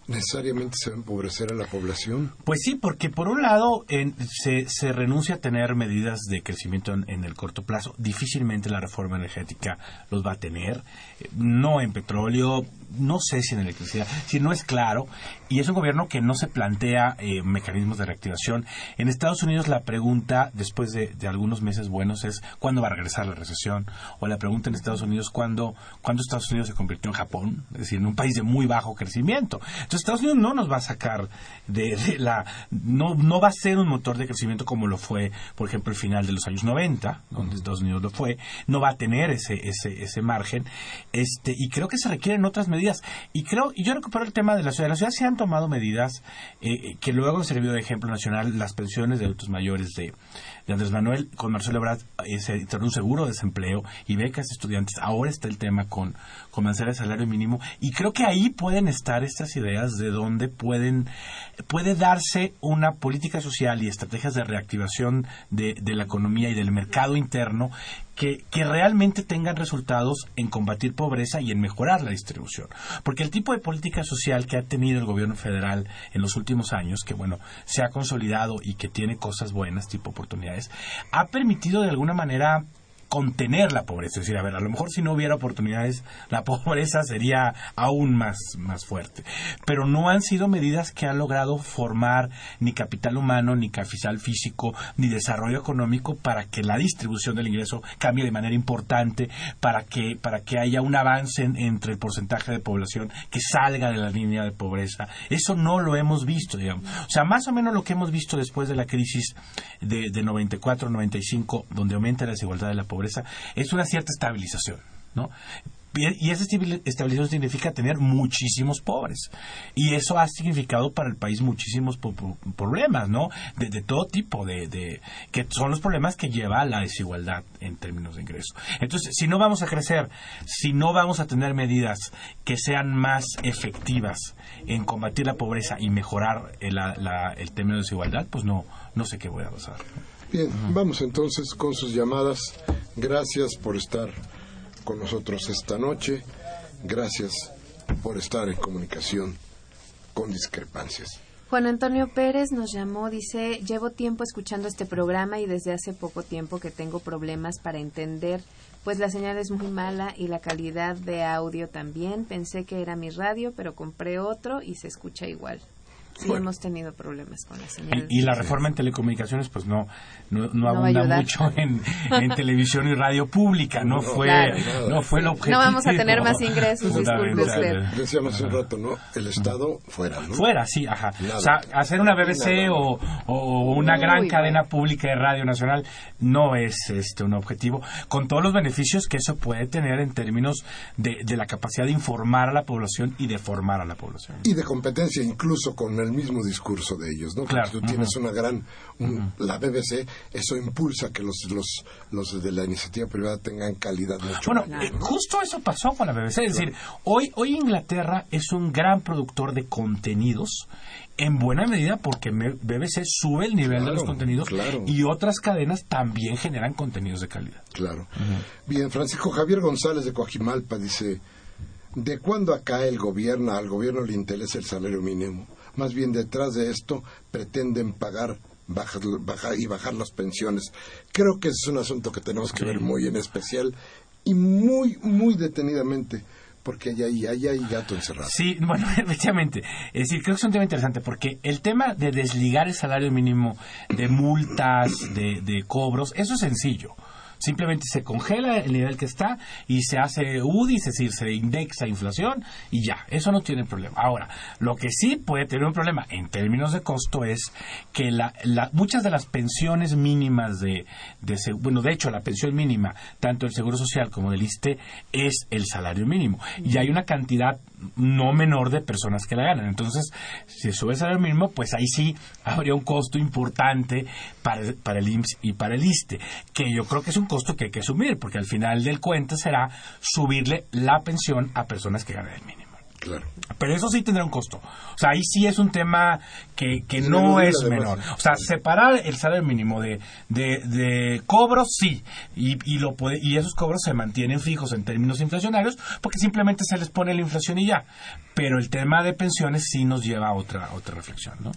¿Necesariamente se va a empobrecer a la población? Pues sí, porque por un lado en- se, se renuncia a tener medidas de crecimiento en, en el corto plazo. Difícilmente la reforma energética los va a tener. Eh, No en petróleo, no sé si en electricidad, si no es claro. Y es un gobierno que no se plantea eh, mecanismos de reactivación. En Estados Unidos la pregunta, después de, de algunos meses buenos, es ¿cuándo va a regresar la recesión? O la pregunta en Estados Unidos, ¿cuándo, ¿cuándo Estados Unidos se convirtió en Japón? Es decir, en un país de muy bajo crecimiento. Entonces Estados Unidos no nos va a sacar de, de la... No, no va a ser un motor de crecimiento como lo fue, por ejemplo, el final de los años 90, donde Estados Unidos lo fue. No va a tener ese, ese, ese margen. Este, y creo que se requieren otras medidas. Y creo, y yo recupero el tema de la ciudad. La ciudad se han tomado medidas eh, que luego han servido de ejemplo nacional. Las pensiones de adultos mayores de, Andrés Manuel con Marcelo Ebrard eh, se dictaron un seguro de desempleo y becas de estudiantes. Ahora está el tema con, con manzana de salario mínimo. Y creo que ahí pueden estar estas ideas de donde pueden, puede darse una política social y estrategias de reactivación de, de la economía y del mercado interno que, realmente tengan resultados en combatir pobreza y en mejorar la distribución. Porque el tipo de política social que ha tenido el gobierno federal en los últimos años, que bueno, se ha consolidado y que tiene cosas buenas, tipo oportunidades, ha permitido de alguna manera contener la pobreza. Es decir, a ver, a lo mejor si no hubiera oportunidades, la pobreza sería aún más, más fuerte. Pero no han sido medidas que han logrado formar ni capital humano, ni capital físico, ni desarrollo económico para que la distribución del ingreso cambie de manera importante, para que, para que haya un avance entre el porcentaje de población que salga de la línea de pobreza. Eso no lo hemos visto, digamos. O sea, más o menos lo que hemos visto después de la crisis de, de 94-95, donde aumenta la desigualdad de la pobreza, es una cierta estabilización. ¿no? Y esa estabilización significa tener muchísimos pobres. Y eso ha significado para el país muchísimos problemas, ¿no? De, todo tipo, de, que son los problemas que lleva a la desigualdad en términos de ingreso. Entonces, si no vamos a crecer, si no vamos a tener medidas que sean más efectivas en combatir la pobreza y mejorar el, el término de desigualdad, pues no, no sé qué voy a pasar. Bien, vamos entonces con sus llamadas. Gracias por estar con nosotros esta noche. Gracias por estar en comunicación con discrepancias. Juan Antonio Pérez nos llamó, dice, llevo tiempo escuchando este programa y desde hace poco tiempo que tengo problemas para entender, pues la señal es muy mala y la calidad de audio también. Pensé que era mi radio, pero compré otro y se escucha igual sí hemos tenido problemas con la señal. Y, la reforma en telecomunicaciones, pues no, no, abunda mucho en, televisión y radio pública, no, fue, no fue el objetivo. No vamos a tener más ingresos, disculpe Decíamos un rato, ¿no? El Estado fuera, ¿no? Fuera, sí, ajá. O sea, hacer una BBC o, una gran cadena pública de radio nacional no es este un objetivo, con todos los beneficios que eso puede tener en términos de, de la capacidad de informar a la población y de formar a la población. Y de competencia, incluso con el mismo discurso de ellos, ¿no? Claro. Tú tienes una gran, la BBC, eso impulsa que los, los, los de la iniciativa privada tengan calidad mucho Bueno, eh, justo eso pasó con la BBC, es decir, hoy, hoy Inglaterra es un gran productor de contenidos en buena medida porque BBC sube el nivel de los contenidos y otras cadenas también generan contenidos de calidad. Claro. Bien, Francisco Javier González de Coajimalpa dice, ¿de cuándo acá el gobierno, al gobierno le interesa el salario mínimo? Más bien detrás de esto pretenden pagar bajar, y bajar las pensiones. Creo que es un asunto que tenemos que ver muy en especial y muy, muy detenidamente porque hay ahí, hay ahí gato encerrado. Sí, bueno, efectivamente. Es decir, creo que es un tema interesante porque el tema de desligar el salario mínimo de multas, de, de cobros, eso es sencillo. Simplemente se congela el nivel que está y se hace UDI, es decir, se indexa inflación y ya, eso no tiene problema. Ahora, lo que sí puede tener un problema en términos de costo es que la, muchas de las pensiones mínimas de, de, bueno, de hecho, la pensión mínima, tanto del Seguro Social como del ISTE, es el salario mínimo. Y hay una cantidad no menor de personas que la ganan. Entonces, si sube el salario mínimo, pues ahí sí habría un costo importante para, el IMSS y para el ISTE, que yo creo que es un costo que hay que asumir, porque al final del cuento será subirle la pensión a personas que ganan el mínimo. Claro. Pero eso sí tendrá un costo. O sea, ahí sí es un tema que, que no es menor. O sea, separar el salario mínimo de, de, cobros, sí. Y, y, lo puede, y esos cobros se mantienen fijos en términos inflacionarios porque simplemente se les pone la inflación y ya. Pero el tema de pensiones sí nos lleva a otra, otra reflexión, ¿no?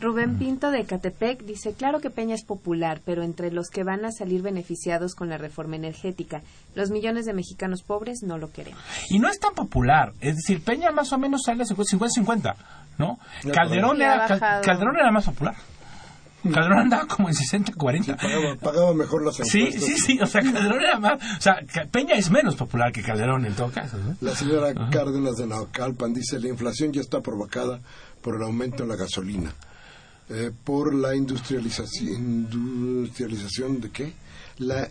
Rubén Pinto de Catepec dice, claro que Peña es popular, pero entre los que van a salir beneficiados con la reforma energética, los millones de mexicanos pobres no lo queremos. Y no es tan popular, es decir, Peña más o menos sale 50-50, ¿no? Calderón era, Calderón era más popular. Calderón andaba como en 60-40. pagaba, mejor las Sí, sí, sí. O sea, Calderón era más. O sea, Peña es menos popular que Calderón en todo caso. La señora Cárdenas de Naucalpan dice: la inflación ya está provocada por el aumento de la gasolina. Eh, por la industrialización, industrialización de qué? La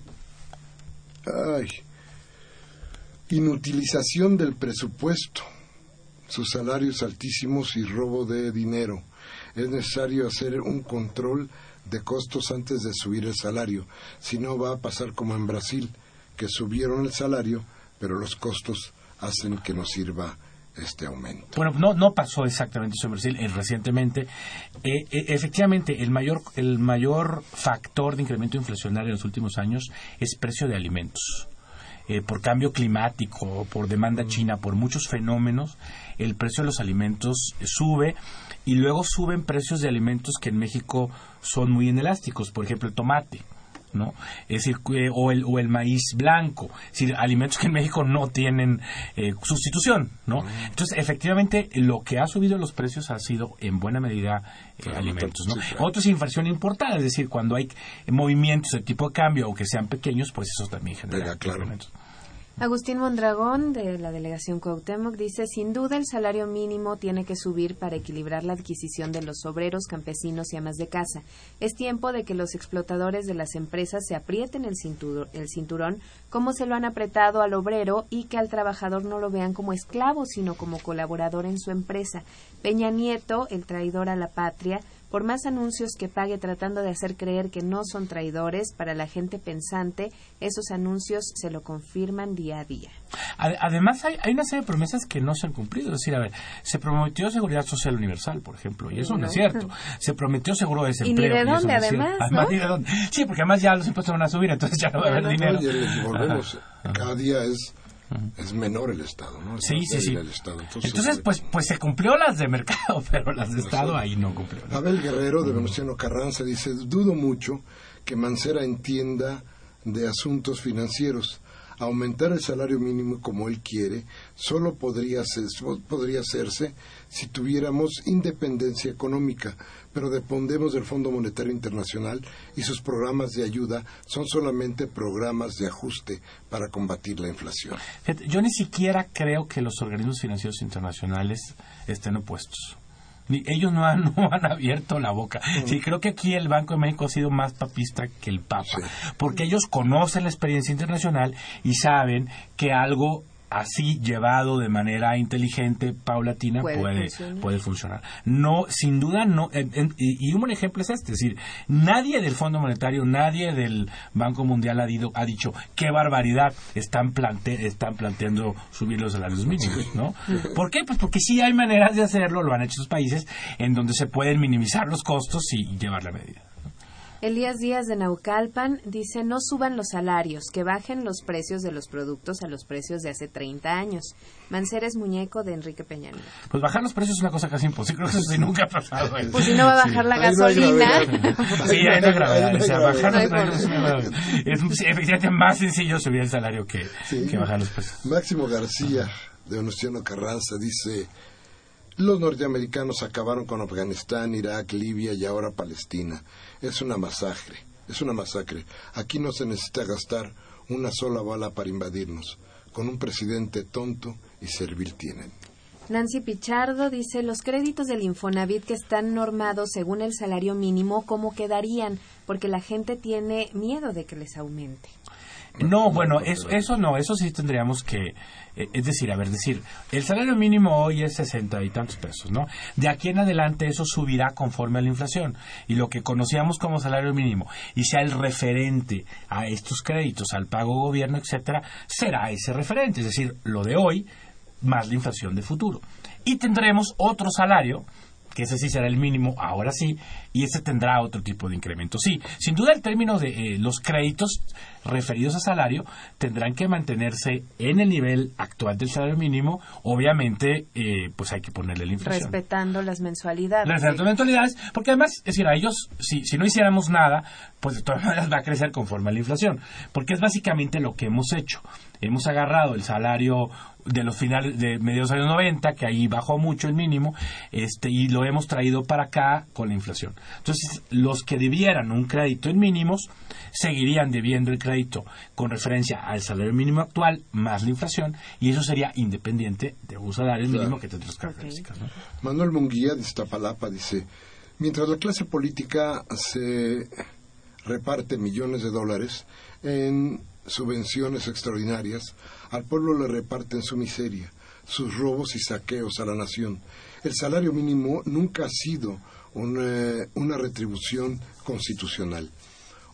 inutilización del presupuesto, sus salarios altísimos y robo de dinero. Es necesario hacer un control de costos antes de subir el salario, si no va a pasar como en Brasil, que subieron el salario, pero los costos hacen que no sirva este aumento. Bueno, no, no pasó exactamente eso en Brasil eh, recientemente. Eh, eh, efectivamente, el mayor, el mayor factor de incremento inflacionario en los últimos años es precio de alimentos. por cambio climático, por demanda china, por muchos fenómenos, el precio de los alimentos sube y luego suben precios de alimentos que en México son muy inelásticos, por ejemplo el tomate ¿no? Es decir, o el, o el maíz blanco, es decir, alimentos que en México no tienen eh, sustitución, ¿no? Entonces, efectivamente, lo que ha subido los precios ha sido en buena medida eh, alimentos, ¿no? Otro es inflación importada, es decir, cuando hay movimientos de tipo de cambio o que sean pequeños, pues eso también genera claro. Agustín Mondragón, de la delegación Cuauhtémoc, dice, sin duda el salario mínimo tiene que subir para equilibrar la adquisición de los obreros, campesinos y amas de casa. Es tiempo de que los explotadores de las empresas se aprieten el, el cinturón como se lo han apretado al obrero y que al trabajador no lo vean como esclavo, sino como colaborador en su empresa. Peña Nieto, el traidor a la patria, por más anuncios que pague tratando de hacer creer que no son traidores, para la gente pensante, esos anuncios se lo confirman día a día. Además, hay, una serie de promesas que no se han cumplido. Es decir, a ver, se prometió seguridad social universal, por ejemplo, y eso no, es cierto. Se prometió seguro de desempleo. ¿Y ni de dónde, además? Sí, porque además ya los impuestos van a subir, entonces ya no va a haber dinero. Y volvemos, cada día es es menor el Estado, ¿no? sí, sí, sí. Entonces, eh, pues, pues se cumplió las de mercado, pero las de Estado ahí no cumplió. Abel Guerrero, de Venustiano Carranza, dice, dudo mucho que Mancera entienda de asuntos financieros aumentar el salario mínimo como él quiere solo podría, podría hacerse si tuviéramos independencia económica, pero dependemos del Fondo Monetario Internacional y sus programas de ayuda son solamente programas de ajuste para combatir la inflación. Yo ni siquiera creo que los organismos financieros internacionales estén opuestos ellos no han, no han abierto la boca. Sí, creo que aquí el Banco de México ha sido más papista que el Papa, porque ellos conocen la experiencia internacional y saben que algo así llevado de manera inteligente, paulatina, puede, puede, funcionar. No, sin duda, no. y un buen ejemplo es este, es decir, nadie del Fondo Monetario, nadie del Banco Mundial ha, ha dicho qué barbaridad están, plante, están planteando subir los salarios mínimos, ¿no? ¿Por qué? Pues porque sí hay maneras de hacerlo, lo han hecho esos países, en donde se pueden minimizar los costos y llevar la medida. Elías Díaz de Naucalpan dice, no suban los salarios, que bajen los precios de los productos a los precios de hace 30 años. Manceres Muñeco de Enrique Peña Pues bajar los precios es una cosa casi imposible, eso sí nunca ha pasado. Pues si no va a bajar la gasolina. sí, hay una gravedad. O sea, bajar los precios es efectivamente más sencillo subir el salario que, que bajar los precios. Máximo García de Venustiano Carranza dice... Los norteamericanos acabaron con Afganistán, Irak, Libia y ahora Palestina. Es una masacre, es una masacre. Aquí no se necesita gastar una sola bala para invadirnos. Con un presidente tonto y servil tienen. Nancy Pichardo dice, los créditos del Infonavit que están normados según el salario mínimo, ¿cómo quedarían? Porque la gente tiene miedo de que les aumente. No, bueno, eso, eso no, eso sí tendríamos que, eh, es decir, a ver, decir, el salario mínimo hoy es sesenta y tantos pesos, ¿no? De aquí en adelante eso subirá conforme a la inflación y lo que conocíamos como salario mínimo y sea el referente a estos créditos, al pago gobierno, etcétera, será ese referente, es decir, lo de hoy más la inflación de futuro. Y tendremos otro salario que ese sí será el mínimo, ahora sí, y ese tendrá otro tipo de incremento. Sí, sin duda el término de eh, los créditos referidos a salario tendrán que mantenerse en el nivel actual del salario mínimo, obviamente eh, pues hay que ponerle la inflación. Respetando las mensualidades. Respetando las mensualidades, porque además, es decir, a ellos, si, si no hiciéramos nada, pues de todas maneras va a crecer conforme a la inflación, porque es básicamente lo que hemos hecho. Hemos agarrado el salario de los finales de mediados de los años 90, que ahí bajó mucho el mínimo, este, y lo hemos traído para acá con la inflación. Entonces, los que debieran un crédito en mínimos seguirían debiendo el crédito con referencia al salario mínimo actual más la inflación, y eso sería independiente de un salario mínimo que tendrá otras características. Manuel Munguía de Iztapalapa dice, mientras la clase política se reparte millones de dólares en subvenciones extraordinarias, al pueblo le reparten su miseria, sus robos y saqueos a la nación. El salario mínimo nunca ha sido una, una retribución constitucional.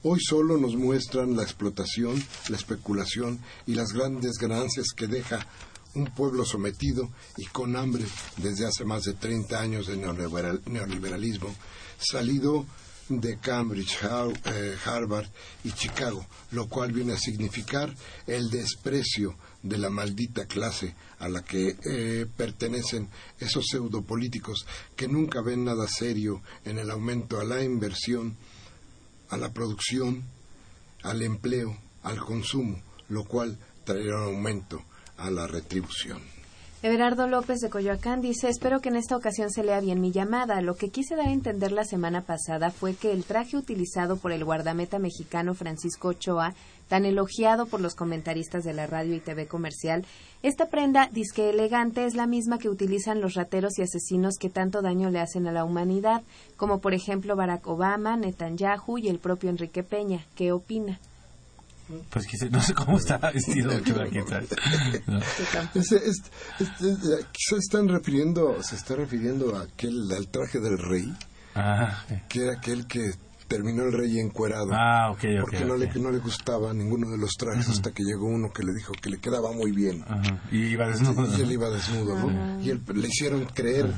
Hoy solo nos muestran la explotación, la especulación y las grandes ganancias que deja un pueblo sometido y con hambre desde hace más de 30 años de neoliberalismo, salido de Cambridge, eh, Harvard y Chicago, lo cual viene a significar el desprecio de la maldita clase a la que eh, pertenecen esos pseudopolíticos que nunca ven nada serio en el aumento a la inversión, a la producción al empleo, al consumo, lo cual traerá un aumento a la retribución. Everardo López de Coyoacán dice, espero que en esta ocasión se lea bien mi llamada. Lo que quise dar a entender la semana pasada fue que el traje utilizado por el guardameta mexicano Francisco Ochoa, tan elogiado por los comentaristas de la radio y TV comercial, esta prenda disque elegante es la misma que utilizan los rateros y asesinos que tanto daño le hacen a la humanidad, como por ejemplo Barack Obama, Netanyahu y el propio Enrique Peña. ¿Qué opina? Pues no sé cómo está vestido Ochoa, sabe. No. Este, este, este, quizá están refiriendo, se está refiriendo a aquel, al traje del rey, Ah, que era aquel que terminó el rey encuerado. ah porque no, le, no le gustaba ninguno de los trajes hasta que llegó uno que le dijo que le quedaba muy bien. Y iba desnudo. Y él iba desnudo, ¿no? Y él, le hicieron creer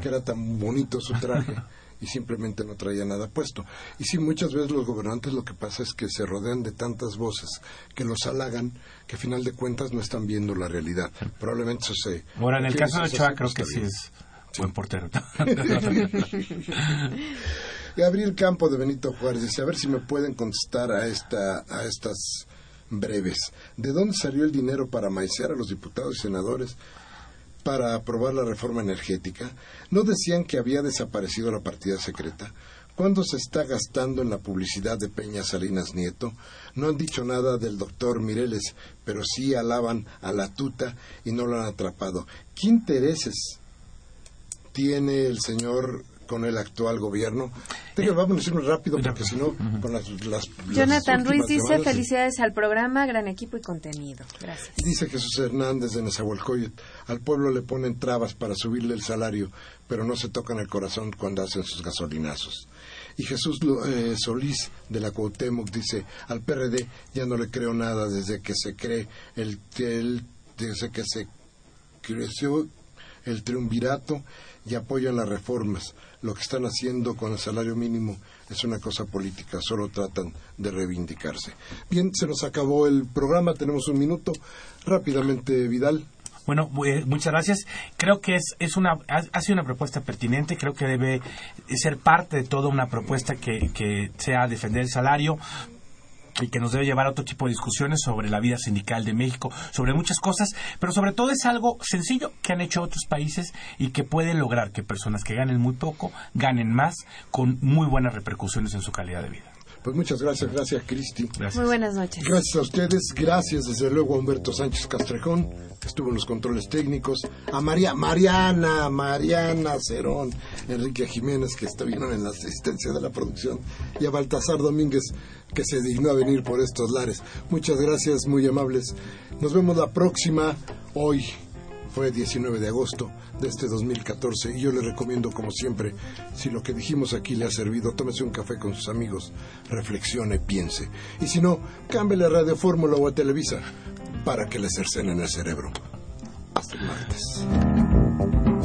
que era tan bonito su traje y simplemente no traía nada puesto. Y sí, muchas veces los gobernantes lo que pasa es que se rodean de tantas voces que los halagan que a final de cuentas no están viendo la realidad. Probablemente eso se... Ahora, en el caso de Ochoa creo que sí es buen portero. Gabriel Campo de Benito Juárez dice, a ver si me pueden contestar a, esta, a estas breves. ¿De dónde salió el dinero para maicear a los diputados y senadores para aprobar la reforma energética? ¿No decían que había desaparecido la partida secreta? ¿Cuándo se está gastando en la publicidad de Peña Salinas Nieto? No han dicho nada del doctor Mireles, pero sí alaban a la tuta y no lo han atrapado. ¿Qué intereses tiene el señor con el actual gobierno? Tenga, vamos a decirlo rápido porque si no, con las, las- las Jonathan Ruiz dice, llamadas, felicidades al programa, gran equipo y contenido. Gracias. Dice Jesús Hernández de Nezahualcóyotl, al pueblo le ponen trabas para subirle el salario, pero no se tocan el corazón cuando hacen sus gasolinazos. Y Jesús eh, Solís de la Cuauhtémoc dice, al PRD ya no le creo nada desde que se cree el, el- desde que se creció el triunvirato y apoyan las reformas. Lo que están haciendo con el salario mínimo es una cosa política, solo tratan de reivindicarse. Bien, se nos acabó el programa, tenemos un minuto. Rápidamente, Vidal. Bueno, eh, muchas gracias. Creo que es, es una, ha, sido una propuesta pertinente, creo que debe ser parte de toda una propuesta que, que sea defender el salario y que nos debe llevar a otro tipo de discusiones sobre la vida sindical de México, sobre muchas cosas, pero sobre todo es algo sencillo que han hecho otros países y que pueden lograr que personas que ganen muy poco ganen más con muy buenas repercusiones en su calidad de vida. Pues muchas gracias, gracias Cristi. Gracias. Muy buenas noches. Gracias a ustedes, gracias desde luego a Humberto Sánchez Castrejón, que estuvo en los controles técnicos, a María, Mariana, Mariana Cerón, Enrique Jiménez, que estuvieron en la asistencia de la producción, y a Baltasar Domínguez, que se dignó a venir por estos lares. Muchas gracias, muy amables. Nos vemos la próxima, hoy fue 19 de agosto de este 2014 y yo le recomiendo como siempre, si lo que dijimos aquí le ha servido, tómese un café con sus amigos, reflexione, piense. Y si no, cámbiale a Radio Fórmula o a Televisa para que le cercenen el cerebro. Hasta el martes.